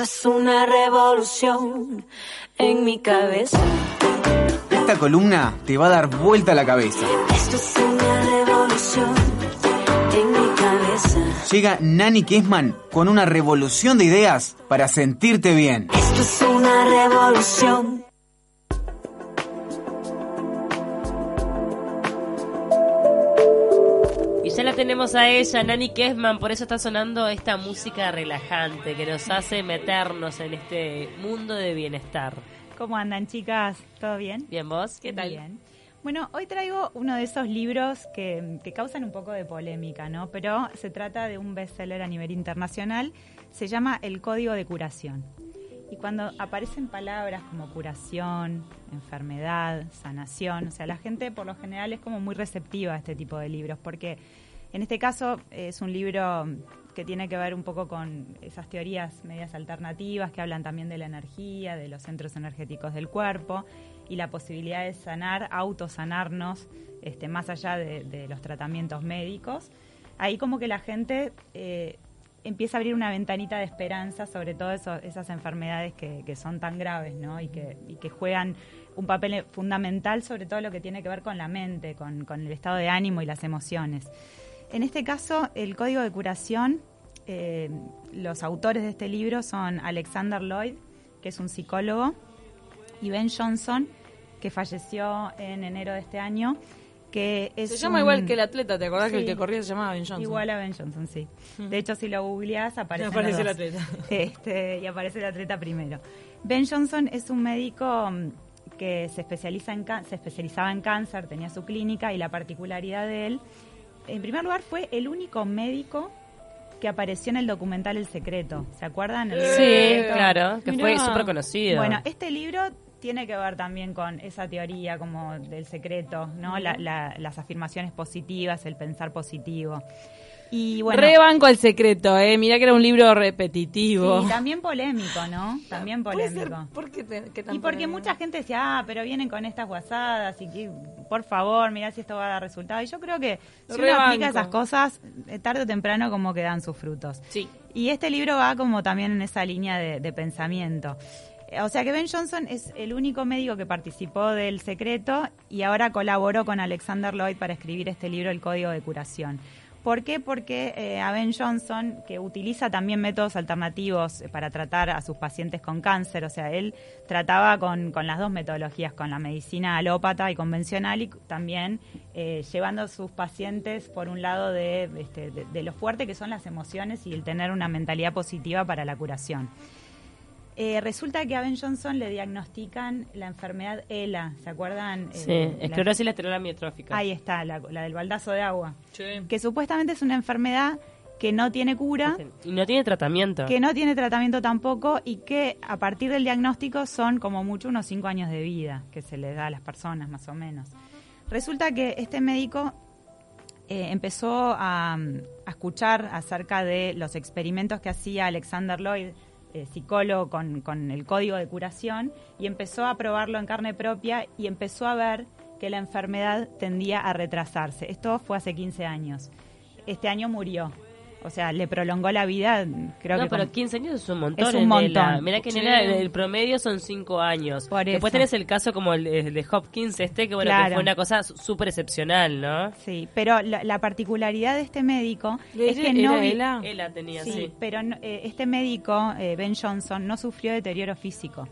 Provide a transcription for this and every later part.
Esto es una revolución en mi cabeza. Esta columna te va a dar vuelta a la cabeza. Esto es una revolución en mi cabeza. Llega Nani Kessman con una revolución de ideas para sentirte bien. Esto es una revolución. A ella, Nani Kessman, por eso está sonando esta música relajante que nos hace meternos en este mundo de bienestar. ¿Cómo andan, chicas? ¿Todo bien? ¿Bien vos? ¿Qué tal? Bien. Bueno, hoy traigo uno de esos libros que, que causan un poco de polémica, ¿no? Pero se trata de un bestseller a nivel internacional. Se llama El Código de Curación. Y cuando aparecen palabras como curación, enfermedad, sanación, o sea, la gente por lo general es como muy receptiva a este tipo de libros, porque en este caso es un libro que tiene que ver un poco con esas teorías medias alternativas que hablan también de la energía, de los centros energéticos del cuerpo y la posibilidad de sanar, autosanarnos, este, más allá de, los tratamientos médicos. Ahí como que la gente eh, empieza a abrir una ventanita de esperanza sobre todo eso, esas enfermedades que, son tan graves ¿no? y, que, juegan un papel fundamental sobre todo lo que tiene que ver con la mente, con el estado de ánimo y las emociones. En este caso, el código de curación, eh, los autores de este libro son Alexander Lloyd, que es un psicólogo, y Ben Johnson, que falleció en enero de este año. Que es se llama un... igual que el atleta, ¿te acordás Sí. que el que corría se llamaba Ben Johnson? Igual a Ben Johnson, sí. De hecho, si lo googleás, aparece, Aparece el atleta. Este, y aparece el atleta primero. Ben Johnson es un médico mm, que se, especializa en se especializaba en cáncer, tenía su clínica y la particularidad de él, en primer lugar, fue el único médico que apareció en el documental El Secreto. ¿Se acuerdan? El Sí, Secreto. claro, que fue súper conocido. Bueno, este libro tiene que ver también con esa teoría como del secreto, ¿no? La- la- las afirmaciones positivas, el pensar positivo. Y bueno, Rebanco el secreto, eh. Mirá que era un libro repetitivo. sí, también polémico, ¿no? También Puede ser, polémico. ¿Por qué, te- qué tan Y porque polémico? mucha gente decía, ah, pero vienen con estas guasadas y que, por favor, mirá si esto va a dar resultado. Y yo creo que si uno Rebanco. aplica esas cosas, eh, tarde o temprano como que dan sus frutos. Sí. Y este libro va como también en esa línea de, de pensamiento. Eh, O sea que Ben Johnson es el único médico que participó del secreto y ahora colaboró con Alexander Lloyd para escribir este libro, El Código de Curación. ¿Por qué? Porque eh, a Ben Johnson, que utiliza también métodos alternativos eh, para tratar a sus pacientes con cáncer, o sea, él trataba con, con las dos metodologías, con la medicina alópata y convencional, y también eh, llevando a sus pacientes por un lado de, este, de, de lo fuerte que son las emociones y el tener una mentalidad positiva para la curación. Eh, resulta que a Ben Johnson le diagnostican la enfermedad ELA, ¿se acuerdan? sí, Eh, la- esclerosis lateral amiotrófica. Ahí está, la, la del baldazo de agua. Sí. Que supuestamente es una enfermedad que no tiene cura, Y no tiene tratamiento. que no tiene tratamiento tampoco y que a partir del diagnóstico son como mucho unos cinco años de vida que se les da a las personas más o menos. Resulta que este médico eh, empezó a, a escuchar acerca de los experimentos que hacía Alexander Lloyd, eh, psicólogo con, con el código de curación, y empezó a probarlo en carne propia y empezó a ver que la enfermedad tendía a retrasarse. Esto fue hace 15 años. Este año murió. O sea, le prolongó la vida, creo no, que pero con- 15 años es un montón. Es un montón. ELA. Mirá que en Sí. El, el promedio son 5 años. Por Después eso. tenés el caso como el, el de Hopkins este, que bueno, que fue una cosa súper excepcional, ¿no? Sí, pero la, la particularidad de este médico ¿Le es que era no vi- ELA? ELA tenía, Sí, sí. pero no- eh, este médico, eh, Ben Johnson, no sufrió deterioro físico.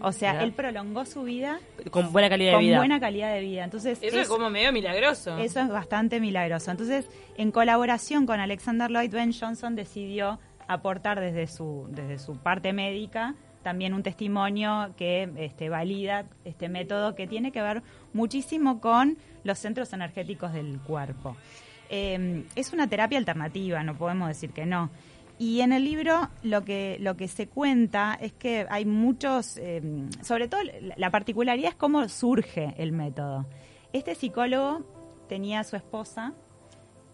O sea, él prolongó su vida Con buena calidad con de vida. buena calidad de vida. Entonces, Eso es como medio milagroso. eso es bastante milagroso. Entonces, en colaboración con Alexander Lloyd, Ben Johnson decidió aportar desde su, desde su parte médica también un testimonio que este, valida este método que tiene que ver muchísimo con los centros energéticos del cuerpo. Eh, es una terapia alternativa, no podemos decir que no. Y en el libro lo que, lo que se cuenta es que hay muchos, eh, sobre todo la- la particularidad es cómo surge el método. Este psicólogo tenía a su esposa,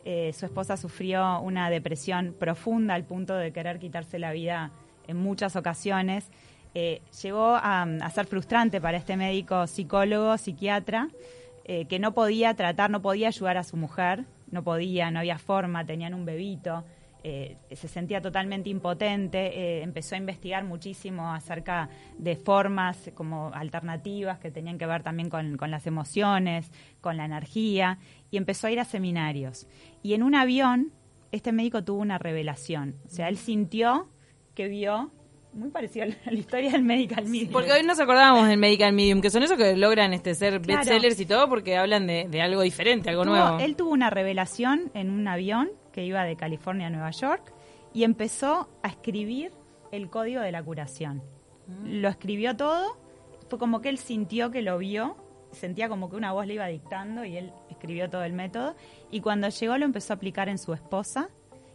eh, su esposa sufrió una depresión profunda al punto de querer quitarse la vida en muchas ocasiones. Eh, llegó a, ser frustrante para este médico psicólogo, psiquiatra, que no podía tratar, no podía ayudar a su mujer, no podía, no había forma, tenían un bebito. Eh, se sentía totalmente impotente, eh, empezó a investigar muchísimo acerca de formas como alternativas que tenían que ver también con, con las emociones, con la energía, y empezó a ir a seminarios. Y en un avión, este médico tuvo una revelación, o sea, él sintió que vio muy parecido a la, a la historia del medical medium. Porque hoy nos acordábamos del Medical Medium, que son esos que logran este ser Claro. bestsellers y todo porque hablan de, de algo diferente, algo Tuvo- nuevo. Él tuvo una revelación en un avión que iba de California a Nueva York y empezó a escribir el código de la curación. Mm. Lo escribió todo, fue como que él sintió que lo vio, sentía como que una voz le iba dictando y él escribió todo el método y cuando llegó lo empezó a aplicar en su esposa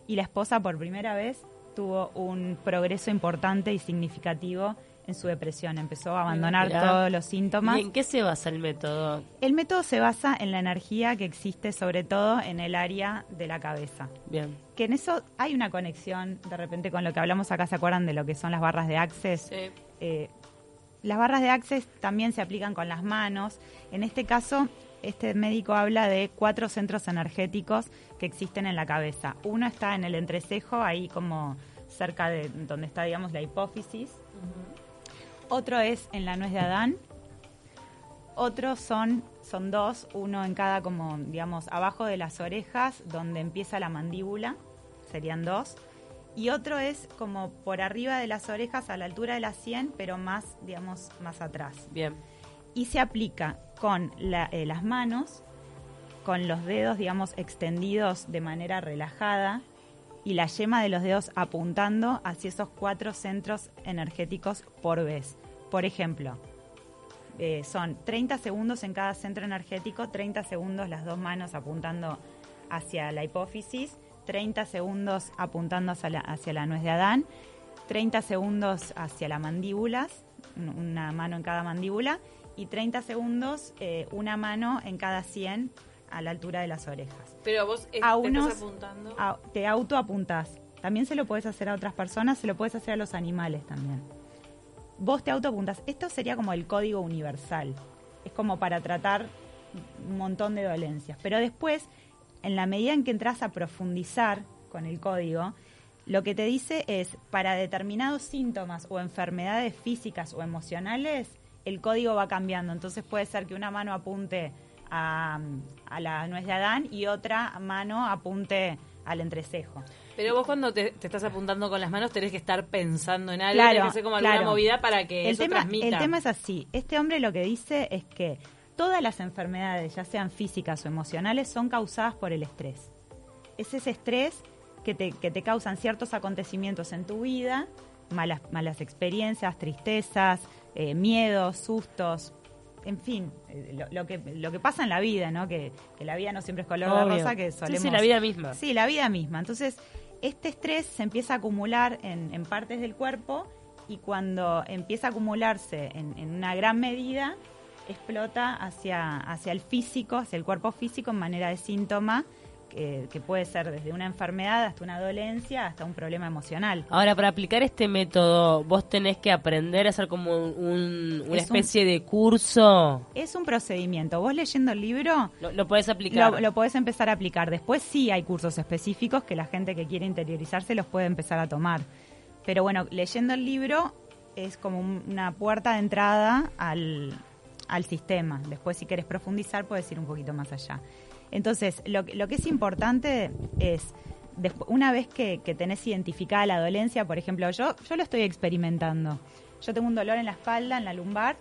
y la esposa por primera vez tuvo un progreso importante y significativo en su depresión. Empezó a abandonar Mirá. todos los síntomas. ¿Y en qué se basa el método? El método se basa en la energía que existe sobre todo en el área de la cabeza. Bien. Que en eso hay una conexión de repente con lo que hablamos acá, ¿se acuerdan de lo que son las barras de Access? Sí. Eh, las barras de Access también se aplican con las manos. En este caso, este médico habla de cuatro centros energéticos que existen en la cabeza. Uno está en el entrecejo, ahí como cerca de donde está, digamos, la hipófisis. Otro es en la nuez de Adán. Otros son, son dos, uno en cada como, digamos, abajo de las orejas, donde empieza la mandíbula, serían dos. Y otro es como por arriba de las orejas, a la altura de la sien, pero más, digamos, más atrás. Bien. Y se aplica con la- eh, las manos, con los dedos, digamos, extendidos de manera relajada y la yema de los dedos apuntando hacia esos cuatro centros energéticos por vez. Por ejemplo, eh, son 30 segundos en cada centro energético, 30 segundos las dos manos apuntando hacia la hipófisis, 30 segundos apuntando hacia la, hacia la nuez de Adán, 30 segundos hacia las mandíbulas, un- una mano en cada mandíbula, y 30 segundos eh, una mano en cada 100 a la altura de las orejas. Pero vos A te unos- estás apuntando. A- te autoapuntás. También se lo puedes hacer a otras personas, se lo puedes hacer a los animales también. Vos te autoapuntás. Esto sería como el código universal. Es como para tratar un montón de dolencias. Pero después, en la medida en que entras a profundizar con el código, lo que te dice es, para determinados síntomas o enfermedades físicas o emocionales, el código va cambiando. Entonces puede ser que una mano apunte a, a la nuez de Adán y otra mano apunte al entrecejo. Pero vos cuando te, te estás apuntando con las manos tenés que estar pensando en algo, Claro, tenés que hacer como alguna claro. movida para que el eso tema, transmita. el tema es así. Este hombre lo que dice es que todas las enfermedades, ya sean físicas o emocionales, son causadas por el estrés. Es ese estrés que te, que te causan ciertos acontecimientos en tu vida, malas, malas experiencias, tristezas, eh, miedos, sustos, en fin, eh, lo, lo que, lo que pasa en la vida, ¿no? Que, que la vida no siempre es color de rosa, que Sí, solemos... sí, la vida misma. Sí, la vida misma. Entonces, este estrés se empieza a acumular en, en partes del cuerpo y cuando empieza a acumularse en, en una gran medida, explota hacia, hacia el físico, hacia el cuerpo físico en manera de síntoma, que, que puede ser desde una enfermedad hasta una dolencia, hasta un problema emocional. Ahora, para aplicar este método, vos tenés que aprender a hacer como un- una Es un- especie de curso. Es un procedimiento. Vos leyendo el libro Lo, lo podés aplicar. lo, lo podés empezar a aplicar. Después sí hay cursos específicos que la gente que quiere interiorizarse los puede empezar a tomar. Pero bueno, leyendo el libro es como un- una puerta de entrada al, al sistema. Después si querés profundizar puedes ir un poquito más allá. Entonces, lo, que- lo que es importante es, una vez que, que tenés identificada la dolencia, por ejemplo, yo, yo lo estoy experimentando. Yo tengo un dolor en la espalda, en la lumbar,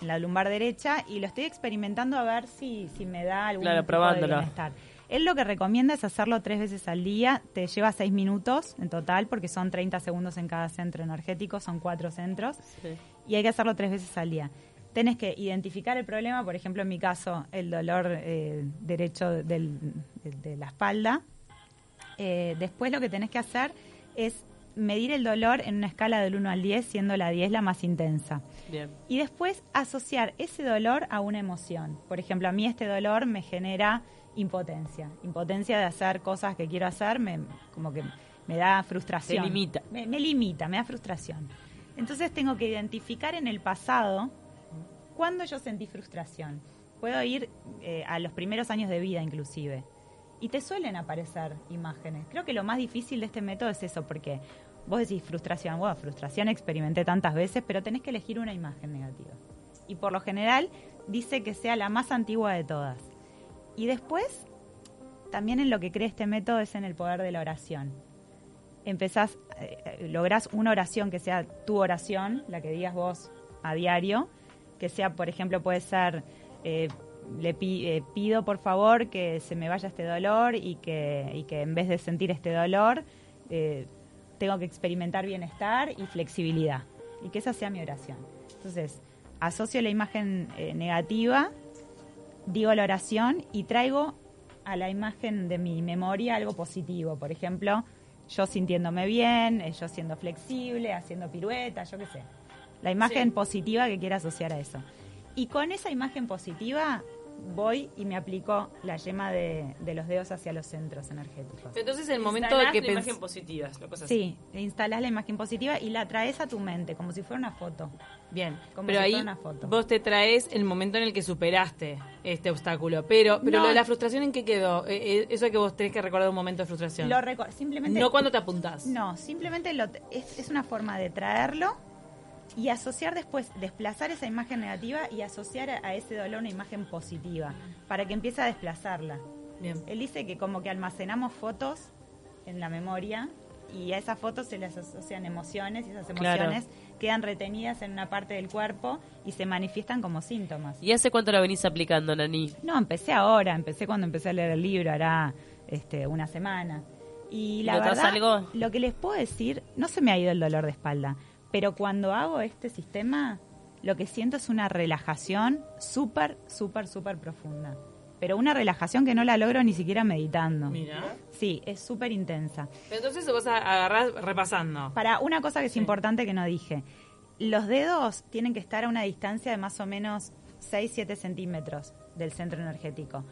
en la lumbar derecha, y lo estoy experimentando a ver si, si me da algún Claro, tipo probándolo. de bienestar. Él lo que recomienda es hacerlo tres veces al día, te lleva seis minutos en total, porque son 30 segundos en cada centro energético, son cuatro centros Sí. y hay que hacerlo tres veces al día. Tenés que identificar el problema, por ejemplo, en mi caso, el dolor eh, derecho del- de, de la espalda. Eh, después lo que tenés que hacer es medir el dolor en una escala del 1 al 10, siendo la 10 la más intensa. Bien. Y después asociar ese dolor a una emoción. Por ejemplo, a mí este dolor me genera impotencia. Impotencia de hacer cosas que quiero hacer, me, como que me da frustración. Te limita. Me, me limita, me da frustración. Entonces tengo que identificar en el pasado cuándo yo sentí frustración. Puedo ir eh, a los primeros años de vida inclusive. y te suelen aparecer imágenes. Creo que lo más difícil de este método es eso, porque vos decís frustración, bueno, frustración experimenté tantas veces, pero tenés que elegir una imagen negativa. Y por lo general dice que sea la más antigua de todas. Y después, también en lo que cree este método es en el poder de la oración. Empezás, eh, lográs una oración que sea tu oración, la que digas vos a diario, que sea, por ejemplo, puede ser, eh, le pi- eh, pido por favor que se me vaya este dolor y que, y que en vez de sentir este dolor, eh, tengo que experimentar bienestar y flexibilidad. Y que esa sea mi oración. Entonces, asocio la imagen eh, negativa, digo la oración y traigo a la imagen de mi memoria algo positivo. Por ejemplo, yo sintiéndome bien, yo siendo flexible, haciendo piruetas, yo qué sé. La imagen positiva que quiera asociar a eso. Y con esa imagen positiva voy y me aplico la yema de, de los dedos hacia los centros energéticos. Entonces, el momento de que la imagen positiva, una cosa así. Sí, instalás la imagen positiva y la traes a tu mente como si fuera una foto. Bien, Como pero si ahí fuera una foto. vos te traes el momento en el que superaste este obstáculo. Pero, pero No. lo de la frustración, ¿en qué quedó? Eh, eh, eso es que vos tenés que recordar un momento de frustración. Lo simplemente no cuando te apuntás. No, simplemente lo es, es una forma de traerlo y asociar después, desplazar esa imagen negativa y asociar a, ese dolor una imagen positiva, para que empiece a desplazarla. Bien. Él dice que como que almacenamos fotos en la memoria y a esas fotos se les asocian emociones y esas Claro. emociones quedan retenidas en una parte del cuerpo y se manifiestan como síntomas. ¿Y hace cuánto lo venís aplicando, Nani? No, empecé ahora, empecé cuando empecé a leer el libro, hará este, una semana. Y la ¿Notás verdad, algo? lo que les puedo decir, no se me ha ido el dolor de espalda, pero cuando hago este sistema, lo que siento es una relajación súper, súper, súper profunda. Pero una relajación que no la logro ni siquiera meditando. Mira. Sí, es súper intensa. Pero entonces vos agarrás repasando. Para una cosa que es importante que no dije, los dedos tienen que estar a una distancia de más o menos 6-7 centímetros del centro energético.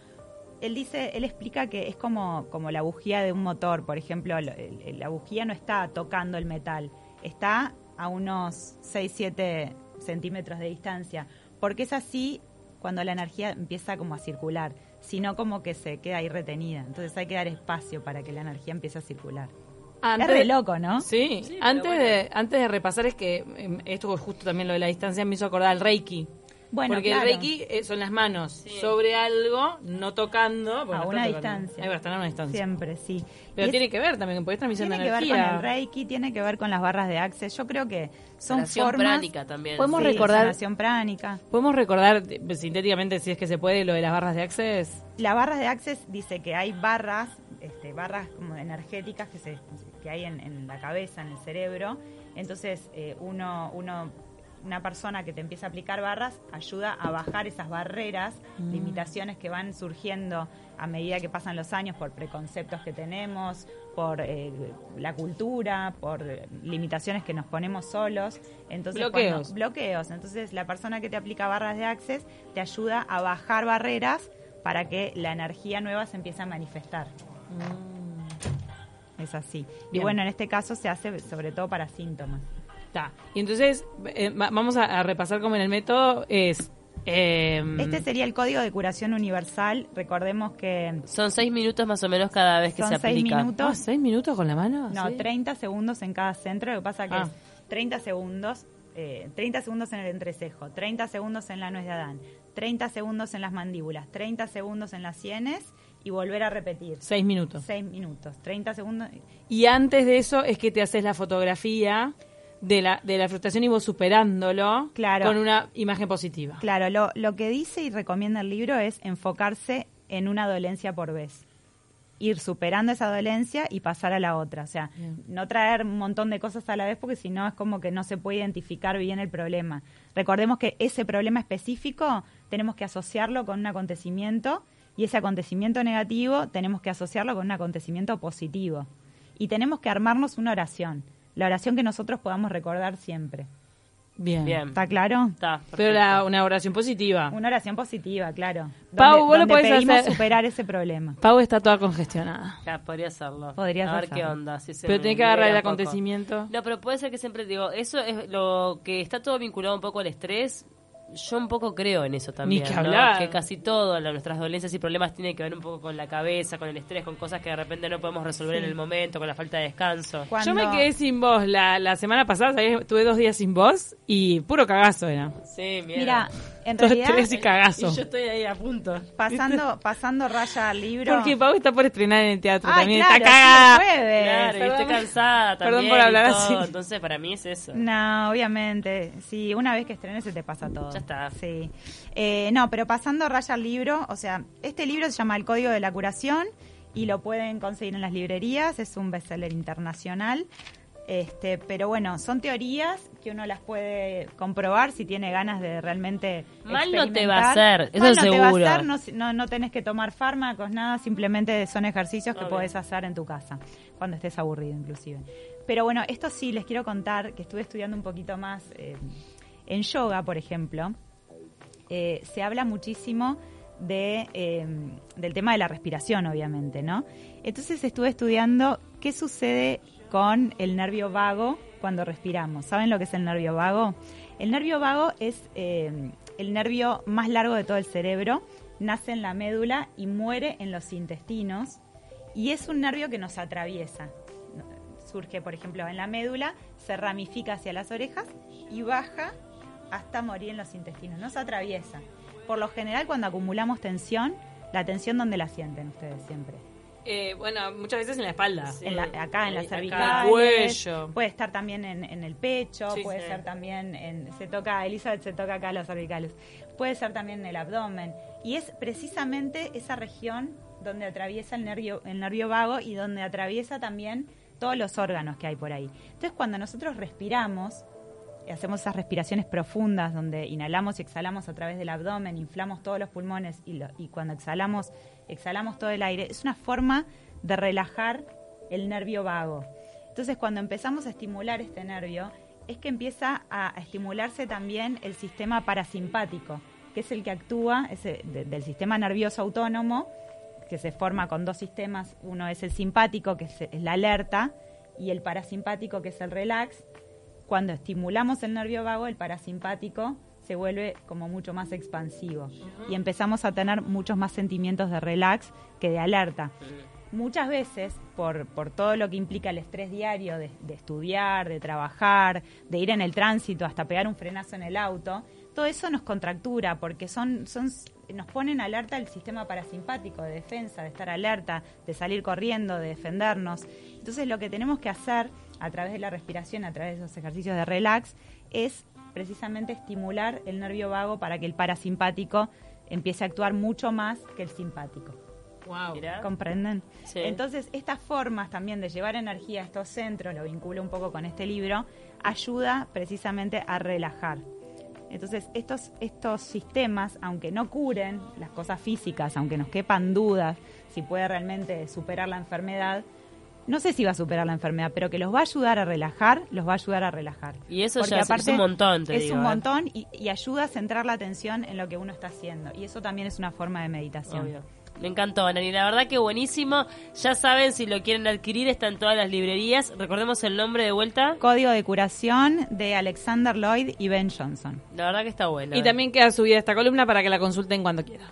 Él dice, él explica que es como, como la bujía de un motor, por ejemplo, la bujía no está tocando el metal, está a unos 6-7 centímetros de distancia, porque es así cuando la energía empieza como a circular, sino como que se queda ahí retenida. Entonces hay que dar espacio para que la energía empiece a circular. es re loco, ¿no? Sí, antes, bueno. de, antes de repasar es que em, esto justo también lo de la distancia me hizo acordar al Reiki. Bueno, porque claro. el Reiki eh, son las manos sobre algo, no tocando. a una tocando. distancia. Ahí va, están a una distancia. Siempre, sí. Pero Y es- tiene que ver también, porque es transmisión tiene de que ver energía. con el Reiki, tiene que ver con las barras de Access. Yo creo que son Sanación formas... pránica también. Podemos Sí, recordar- sanación pránica. ¿Podemos recordar sintéticamente, si es que se puede, lo de las barras de Access? Las barras de Access dice que hay barras, este, barras como energéticas que, se, que hay en, en la cabeza, en el cerebro. Entonces, eh, uno, uno, una persona que te empieza a aplicar barras ayuda a bajar esas barreras, limitaciones que van surgiendo a medida que pasan los años por preconceptos que tenemos, por eh, la cultura, por limitaciones que nos ponemos solos. Entonces, Bloqueos. cuando- bloqueos. Entonces, la persona que te aplica barras de Access te ayuda a bajar barreras para que la energía nueva se empiece a manifestar. Es así. Y Mm. Bueno, en este caso se hace sobre todo para síntomas. Está. Y entonces, eh, va- vamos a, a repasar como en el método es... eh, Este sería el código de curación universal. Recordemos que Son seis minutos más o menos cada vez que Son se seis aplica. minutos. ah, ¿Seis minutos con la mano? no, ¿Sí? 30 segundos en cada centro. Lo que pasa que Ah. es 30 segundos, eh, 30 segundos en el entrecejo, 30 segundos en la nuez de Adán, 30 segundos en las mandíbulas, 30 segundos en las sienes y volver a repetir. Seis minutos. 6 minutos, 30 segundos. Y antes de eso es que te haces la fotografía de la, de la frustración y vos superándolo Claro. con una imagen positiva. Claro, lo, lo que dice y recomienda el libro es enfocarse en una dolencia por vez. Ir superando esa dolencia y pasar a la otra. O sea, Bien. no traer un montón de cosas a la vez porque si no es como que no se puede identificar bien el problema. Recordemos que ese problema específico tenemos que asociarlo con un acontecimiento y ese acontecimiento negativo tenemos que asociarlo con un acontecimiento positivo. Y tenemos que armarnos una oración. La oración que nosotros podamos recordar siempre. Bien. Bien. ¿Está claro? Está, Pero la- una oración positiva. Una oración positiva, claro. Pau, donde, vos lo donde podés pedimos hacer. superar ese problema. Pau está toda congestionada. Ya, podría hacerlo. Podrías A ver hacerlo. qué onda. si se Pero tiene que agarrar el acontecimiento. No, pero puede ser que siempre digo, eso es lo que está todo vinculado un poco al estrés. Yo un poco creo en eso también. Ni que ¿no? hablar. Que casi todo, la- nuestras dolencias y problemas tienen que ver un poco con la cabeza, con el estrés, con cosas que de repente no podemos resolver en el momento, con la falta de descanso. Yo me quedé sin voz la, la semana pasada, ¿sabés? tuve dos días sin voz y puro cagazo era. Sí, mira. Mira, en Todo realidad, estrés y cagazo. Y yo estoy ahí a punto. pasando, pasando raya al libro. Porque Pau está por estrenar en el teatro Ay, también, claro, está cagada. sí puede. Claro, y estoy Perdón. cansada Perdón también. por hablar así. Entonces, para mí es eso. No, obviamente. Sí, una vez que estrenes se te pasa todo. Ya está. Sí. Eh, no, pero pasando raya al libro, o sea, este libro se llama El Código de la Curación y lo pueden conseguir en las librerías, es un bestseller internacional. Este, pero bueno, son teorías que uno las puede comprobar si tiene ganas de realmente Mal no te va a hacer, eso Mal no te va a seguro. hacer, no, no, no tenés que tomar fármacos, nada, simplemente son ejercicios que Obvio. podés hacer en tu casa, cuando estés aburrido inclusive. Pero bueno, esto sí les quiero contar que estuve estudiando un poquito más eh, en yoga, por ejemplo. eh, se habla muchísimo de, eh, del tema de la respiración, obviamente, ¿no? Entonces estuve estudiando qué sucede con el nervio vago cuando respiramos. ¿Saben lo que es el nervio vago? El nervio vago es eh, el nervio más largo de todo el cerebro, nace en la médula y muere en los intestinos y es un nervio que nos atraviesa. Surge, por ejemplo, en la médula, se ramifica hacia las orejas y baja hasta morir en los intestinos. Nos atraviesa. Por lo general, cuando acumulamos tensión, la tensión, ¿dónde la sienten ustedes siempre? Eh, bueno, muchas veces en la espalda. Sí. En la- acá en acá. cervicales, Cuello. puede estar también en, en el pecho, Sí, puede sí. ser también en, se toca, Elizabeth se toca acá los cervicales, puede ser también en el abdomen y es precisamente esa región donde atraviesa el nervio, el nervio vago y donde atraviesa también todos los órganos que hay por ahí. Entonces cuando nosotros respiramos, hacemos esas respiraciones profundas donde inhalamos y exhalamos a través del abdomen, inflamos todos los pulmones y, cuando exhalamos, exhalamos todo el aire. Es una forma de relajar el nervio vago. Entonces cuando empezamos a estimular este nervio, es que empieza a, estimularse también el sistema parasimpático, que es el que actúa de- del sistema nervioso autónomo, que se forma con dos sistemas. Uno es el simpático, que es, es la alerta, y el parasimpático, que es el relax cuando estimulamos el nervio vago, el parasimpático se vuelve como mucho más expansivo y empezamos a tener muchos más sentimientos de relax que de alerta. Muchas veces, por, por todo lo que implica el estrés diario de, estudiar, de trabajar, de ir en el tránsito, hasta pegar un frenazo en el auto, todo eso nos contractura porque son, son, nos pone en alerta el sistema parasimpático de defensa, de estar alerta, de salir corriendo, de defendernos. Entonces lo que tenemos que hacer a través de la respiración, a través de esos ejercicios de relax, es precisamente estimular el nervio vago para que el parasimpático empiece a actuar mucho más que el simpático. Wow. ¿Comprenden? Sí. Entonces, estas formas también de llevar energía a estos centros, lo vinculo un poco con este libro, ayuda precisamente a relajar. Entonces, estos, estos sistemas, aunque no curen las cosas físicas, aunque nos quepan dudas si puede realmente superar la enfermedad, no sé si va a superar la enfermedad, pero que los va a ayudar a relajar, los va a ayudar a relajar. Y eso Porque ya es- es un montón, te Es digo, un ¿eh? montón y, y ayuda a centrar la atención en lo que uno está haciendo. Y eso también es una forma de meditación. Obvio. Me encantó, Nani. La verdad que buenísimo. Ya saben, si lo quieren adquirir, está en todas las librerías. Recordemos el nombre de vuelta. Código de curación de Alexander Lloyd y Ben Johnson. La verdad que está bueno. Y también queda subida esta columna para que la consulten cuando quieran.